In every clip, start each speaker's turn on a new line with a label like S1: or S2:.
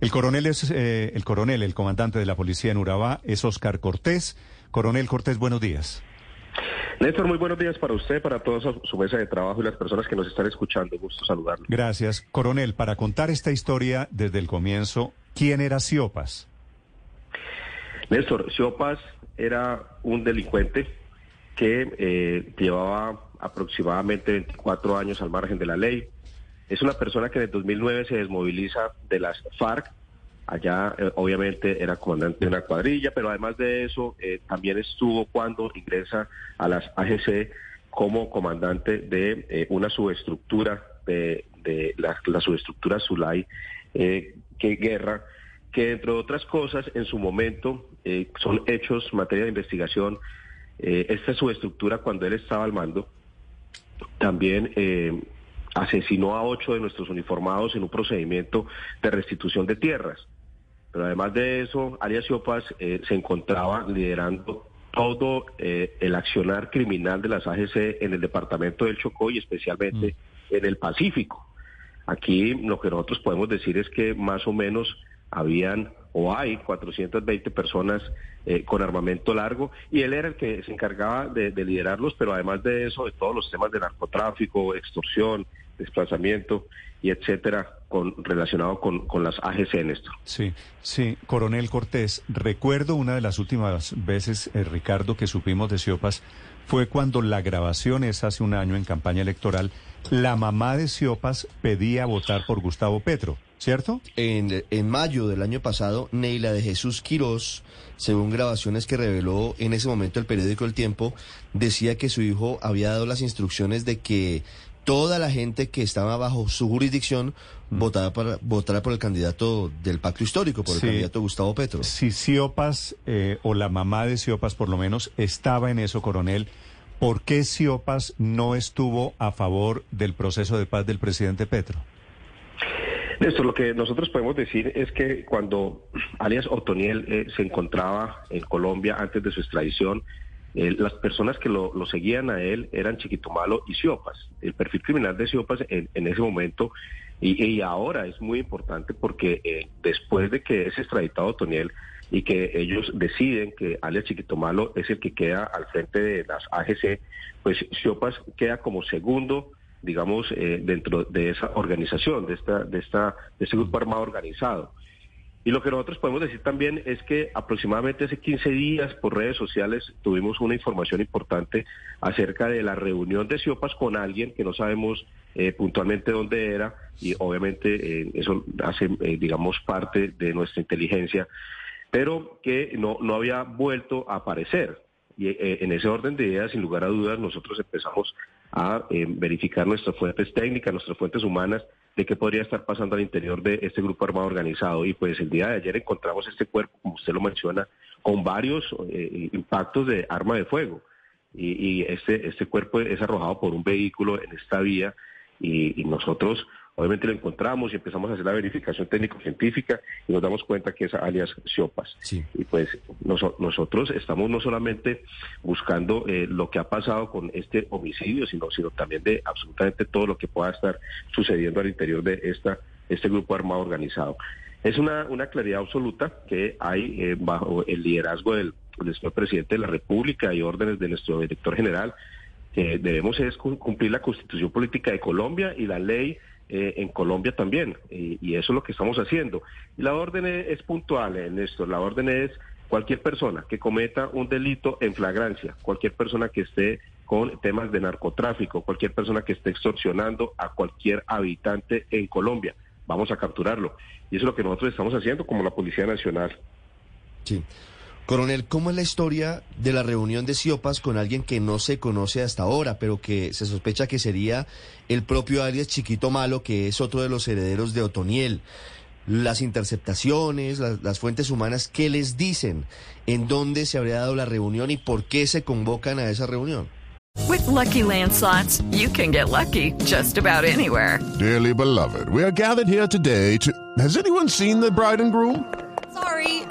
S1: El coronel es eh, el coronel, el comandante de la policía en Urabá es Oscar Cortés. Coronel Cortés, buenos días.
S2: Néstor, muy buenos días para usted, para toda su, mesa de trabajo y las personas que nos están escuchando. Gusto saludarlo.
S1: Gracias. Coronel, para contar esta historia desde el comienzo, ¿quién era Siopas?
S2: Néstor, Siopas era un delincuente que eh, llevaba aproximadamente 24 años al margen de la ley. Es una persona que en el 2009 se desmoviliza de las FARC. Allá eh, obviamente era comandante de una cuadrilla, pero además de eso eh, también estuvo cuando ingresa a las AGC como comandante de eh, una subestructura de, de la, la subestructura Zulay, que guerra, que entre otras cosas en su momento son hechos, materia de investigación, esta subestructura cuando él estaba al mando, también asesinó a ocho de nuestros uniformados en un procedimiento de restitución de tierras. Pero además de eso, alias Siopas eh, se encontraba liderando todo eh, el accionar criminal de las AGC en el departamento del Chocó y especialmente en el Pacífico. Aquí lo que nosotros podemos decir es que más o menos habían o hay 420 personas eh, con armamento largo y él era el que se encargaba de, de liderarlos, pero además de eso, de todos los temas de narcotráfico, extorsión, desplazamiento y etcétera, con, relacionado con, con las AGC en esto.
S1: Sí, sí, coronel Cortés, recuerdo una de las últimas veces, eh, Ricardo, que supimos de Siopas, fue cuando la grabación es hace un año en campaña electoral, la mamá de Siopas pedía votar por Gustavo Petro, ¿cierto?
S3: En, en mayo del año pasado, Neila de Jesús Quirós, según grabaciones que reveló en ese momento el periódico El Tiempo, decía que su hijo había dado las instrucciones de que toda la gente que estaba bajo su jurisdicción votara, para, votara por el candidato del pacto histórico, por el
S1: Sí.
S3: candidato Gustavo Petro.
S1: Si Siopas, eh, o la mamá de Siopas por lo menos, estaba en eso, coronel, ¿por qué Siopas no estuvo a favor del proceso de paz del presidente Petro?
S2: Néstor, lo que nosotros podemos decir es que cuando alias Otoniel eh, se encontraba en Colombia antes de su extradición, eh, las personas que lo, seguían a él eran Chiquitumalo y Siopas. El perfil criminal de Siopas en, en ese momento y, y ahora es muy importante porque eh, después de que es extraditado Otoniel y que ellos deciden que alias Chiquitumalo es el que queda al frente de las AGC, pues Siopas queda como segundo digamos, eh, dentro de esa organización, de esta, de esta, de este grupo armado organizado. Y lo que nosotros podemos decir también es que aproximadamente hace 15 días por redes sociales tuvimos una información importante acerca de la reunión de Siopas con alguien que no sabemos eh, puntualmente dónde era y obviamente eh, eso hace, eh, digamos, parte de nuestra inteligencia, pero que no, no había vuelto a aparecer. Y eh, en ese orden de ideas, sin lugar a dudas, nosotros empezamos a eh, verificar nuestras fuentes técnicas, nuestras fuentes humanas, de qué podría estar pasando al interior de este grupo armado organizado. Y pues el día de ayer encontramos este cuerpo, como usted lo menciona, con varios eh, impactos de arma de fuego. Y, y este, este cuerpo es arrojado por un vehículo en esta vía y, y nosotros obviamente lo encontramos y empezamos a hacer la verificación técnico-científica y nos damos cuenta que es alias Siopas.
S3: Sí.
S2: Y pues noso- nosotros estamos no solamente buscando eh, lo que ha pasado con este homicidio, sino, sino también de absolutamente todo lo que pueda estar sucediendo al interior de esta, este grupo armado organizado. Es una, una claridad absoluta que hay eh, bajo el liderazgo del, del señor presidente de la República y órdenes de nuestro director general que debemos es cum- cumplir la constitución política de Colombia y la ley eh, en Colombia también, y, y eso es lo que estamos haciendo. La orden es, es puntual en esto, la orden es cualquier persona que cometa un delito en flagrancia, cualquier persona que esté con temas de narcotráfico, cualquier persona que esté extorsionando a cualquier habitante en Colombia, vamos a capturarlo. Y eso es lo que nosotros estamos haciendo como la Policía Nacional.
S3: Sí. Coronel, ¿cómo es la historia de la reunión de Siopas con alguien que no se conoce hasta ahora, pero que se sospecha que sería el propio alias Chiquito Malo, que es otro de los herederos de Otoniel? las interceptaciones, las, las fuentes humanas, ¿qué les dicen? ¿En dónde se habría dado la reunión y por qué se convocan a esa reunión?
S4: With Lucky Land slots, you can get lucky just about anywhere.
S5: Dearly beloved, we are gathered here today to. Has anyone seen the bride and groom?
S6: Sorry,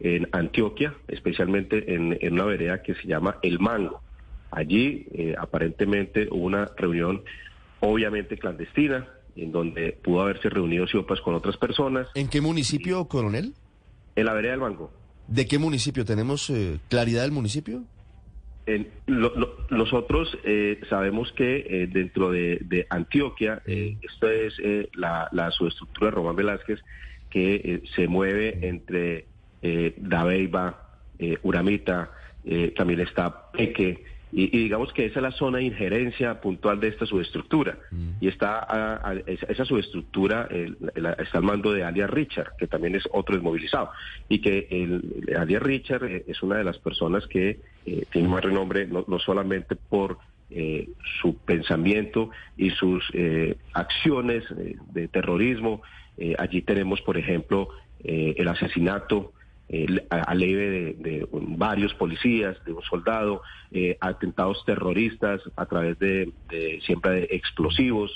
S2: en Antioquia, especialmente en, en una vereda que se llama El Mango. Allí eh, aparentemente hubo una reunión obviamente clandestina, en donde pudo haberse reunido Siopas con otras personas,
S3: ¿En qué municipio, coronel?
S2: en la vereda del Mango.
S3: ¿De qué municipio? ¿Tenemos eh, claridad del municipio?
S2: En- lo- lo- nosotros eh, sabemos que eh, dentro de, de Antioquia, eh, esta es eh, la, la subestructura de Román Velázquez, que se mueve entre eh, Dabeiba, eh, Uramita, eh, también está Peque, y, y digamos que esa es la zona de injerencia puntual de esta subestructura. Y está a- a- esa, esa subestructura está al mando de alias Richard, que también es otro desmovilizado. Y que el, alias Richard eh, es una de las personas que eh, tiene más renombre, no, no solamente por eh, su pensamiento y sus eh, acciones de terrorismo. Allí tenemos, por ejemplo, el asesinato eh, a, a leve de, de varios policías, de un soldado, eh, atentados terroristas a través de, de siempre de explosivos.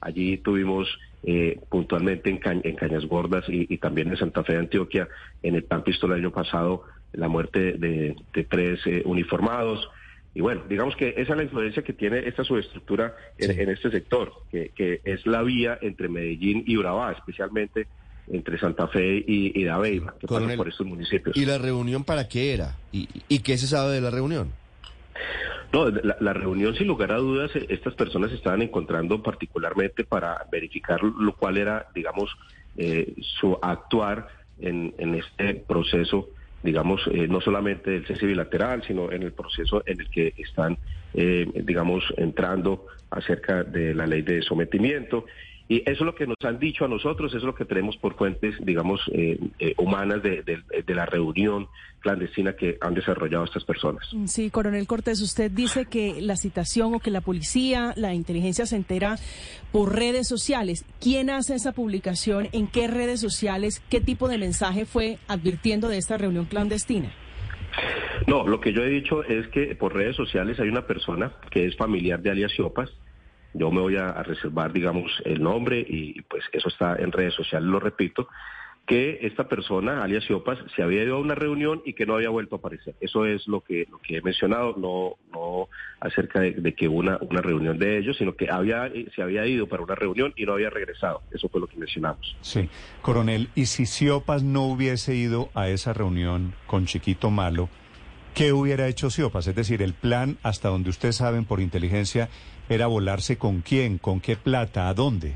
S2: Allí tuvimos eh, puntualmente en, Ca- en Cañas Gordas y, y también en Santa Fe de Antioquia, en el plan pistola del año pasado, la muerte de, de tres eh, uniformados. Y bueno, digamos que esa es la influencia que tiene esta subestructura en,
S3: Sí.
S2: en este sector, que, que es la vía entre Medellín y Urabá, especialmente entre Santa Fe y, y Dabeiba, que pasa
S3: Coronel,
S2: por estos municipios.
S3: ¿Y la reunión para qué era? ¿Y, y qué se sabe de la reunión?
S2: No, la, la reunión, sin lugar a dudas, estas personas estaban encontrando particularmente para verificar lo cual era, digamos, eh, su actuar en, en este proceso, digamos, eh, no solamente del cese bilateral, sino en el proceso en el que están, eh, digamos, entrando acerca de la ley de sometimiento. Y eso es lo que nos han dicho a nosotros, eso es lo que tenemos por fuentes, digamos, eh, eh, humanas de, de- de la reunión clandestina que han desarrollado estas personas.
S7: Sí, coronel Cortés, usted dice que la citación o que la policía, la inteligencia se entera por redes sociales. ¿Quién hace esa publicación? ¿En qué redes sociales? ¿Qué tipo de mensaje fue advirtiendo de esta reunión clandestina?
S2: No, lo que yo he dicho es que por redes sociales hay una persona que es familiar de alias Siopas. Yo me voy a, reservar, digamos, el nombre y pues eso está en redes sociales, lo repito, que esta persona, alias Siopas, se había ido a una reunión y que no había vuelto a aparecer. Eso es lo que, lo que he mencionado, no, no acerca de, de que una, una reunión de ellos, sino que había, eh, se había ido para una reunión y no había regresado. Eso fue lo que mencionamos.
S1: Sí, coronel, y si Siopas no hubiese ido a esa reunión con Chiquito Malo, ¿qué hubiera hecho Siopas? Es decir, el plan, hasta donde ustedes saben por inteligencia, era volarse con quién, con qué plata, a dónde.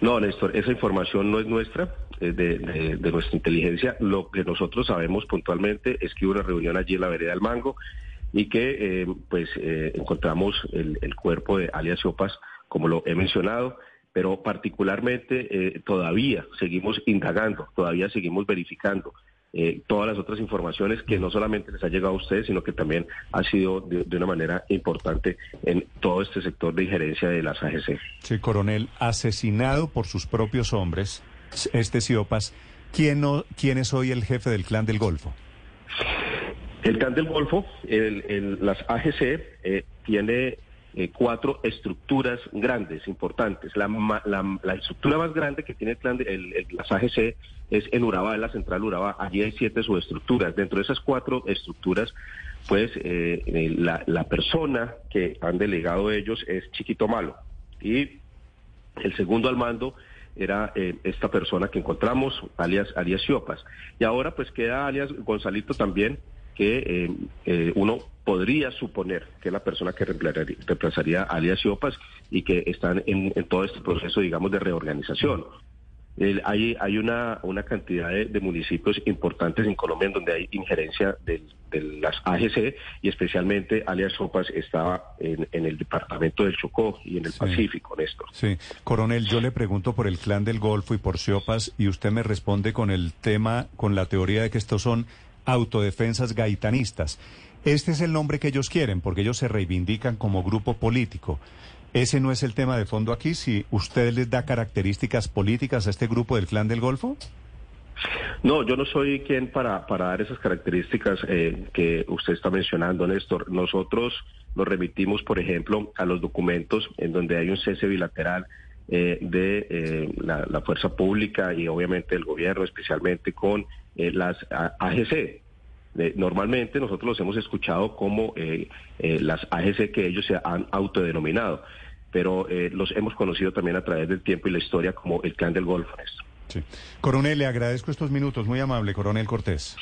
S2: No, Néstor, esa información no es nuestra, es de, de- de nuestra inteligencia. Lo que nosotros sabemos puntualmente es que hubo una reunión allí en la vereda del Mango y que eh, pues eh, encontramos el, el cuerpo de alias Siopas, como lo he mencionado, pero particularmente eh, todavía seguimos indagando, todavía seguimos verificando eh, todas las otras informaciones que no solamente les ha llegado a ustedes, sino que también ha sido de, de una manera importante en todo este sector de injerencia de las AGC.
S1: Sí, coronel, asesinado por sus propios hombres, este Siopas, ¿quién, no, ¿quién es hoy el jefe del clan del Golfo?
S2: El Clan del Golfo, el- el- las AGC, eh, tiene eh, cuatro estructuras grandes, importantes. La, la- la estructura más grande que tiene el clan de- el- las AGC es en Urabá, en la central Urabá. Allí hay siete subestructuras. Dentro de esas cuatro estructuras, pues eh, eh, la, la persona que han delegado ellos es Chiquito Malo. Y el segundo al mando era eh, esta persona que encontramos, alias, alias Siopas. Y ahora pues queda alias Gonzalito también, que eh, eh, uno podría suponer que es la persona que reemplazaría, a alias Siopas y que están en, en todo este proceso, digamos, de reorganización. El- hay hay una, una cantidad de, de municipios importantes en Colombia en donde hay injerencia del- de, las AGC y especialmente alias Sopas estaba en, en el departamento del Chocó y en el
S1: Sí.
S2: Pacífico, Néstor.
S1: Sí, coronel, yo le pregunto por el clan del Golfo y por Siopas y usted me responde con el tema, con la teoría de que estos son autodefensas gaitanistas. Este es el nombre que ellos quieren porque ellos se reivindican como grupo político. Ese no es el tema de fondo aquí, si usted les da características políticas a este grupo del clan del Golfo.
S2: No, yo no soy quien para, dar esas características eh, que usted está mencionando, Néstor. Nosotros nos remitimos, por ejemplo, a los documentos en donde hay un cese bilateral eh, de eh, la, la fuerza pública y obviamente el gobierno, especialmente con eh, las AGC. Eh, normalmente nosotros los hemos escuchado como eh, eh, las AGC que ellos se han autodenominado, pero eh, los hemos conocido también a través del tiempo y la historia como el clan del Golfo.
S1: Sí. Coronel, le agradezco estos minutos, muy amable, coronel Cortés.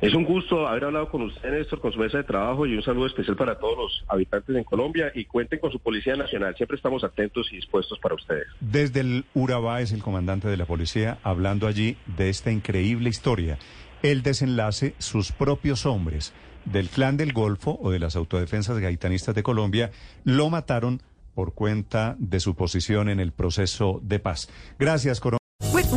S2: Es un gusto haber hablado con usted, Néstor, con su mesa de trabajo y un saludo especial para todos los habitantes en Colombia y cuenten con su Policía Nacional. Siempre estamos atentos y dispuestos para ustedes.
S1: Desde el Urabá es el comandante de la policía hablando allí de esta increíble historia. El desenlace, sus propios hombres del clan del Golfo o de las autodefensas gaitanistas de Colombia lo mataron por cuenta de su posición en el proceso de paz. Gracias, coronel.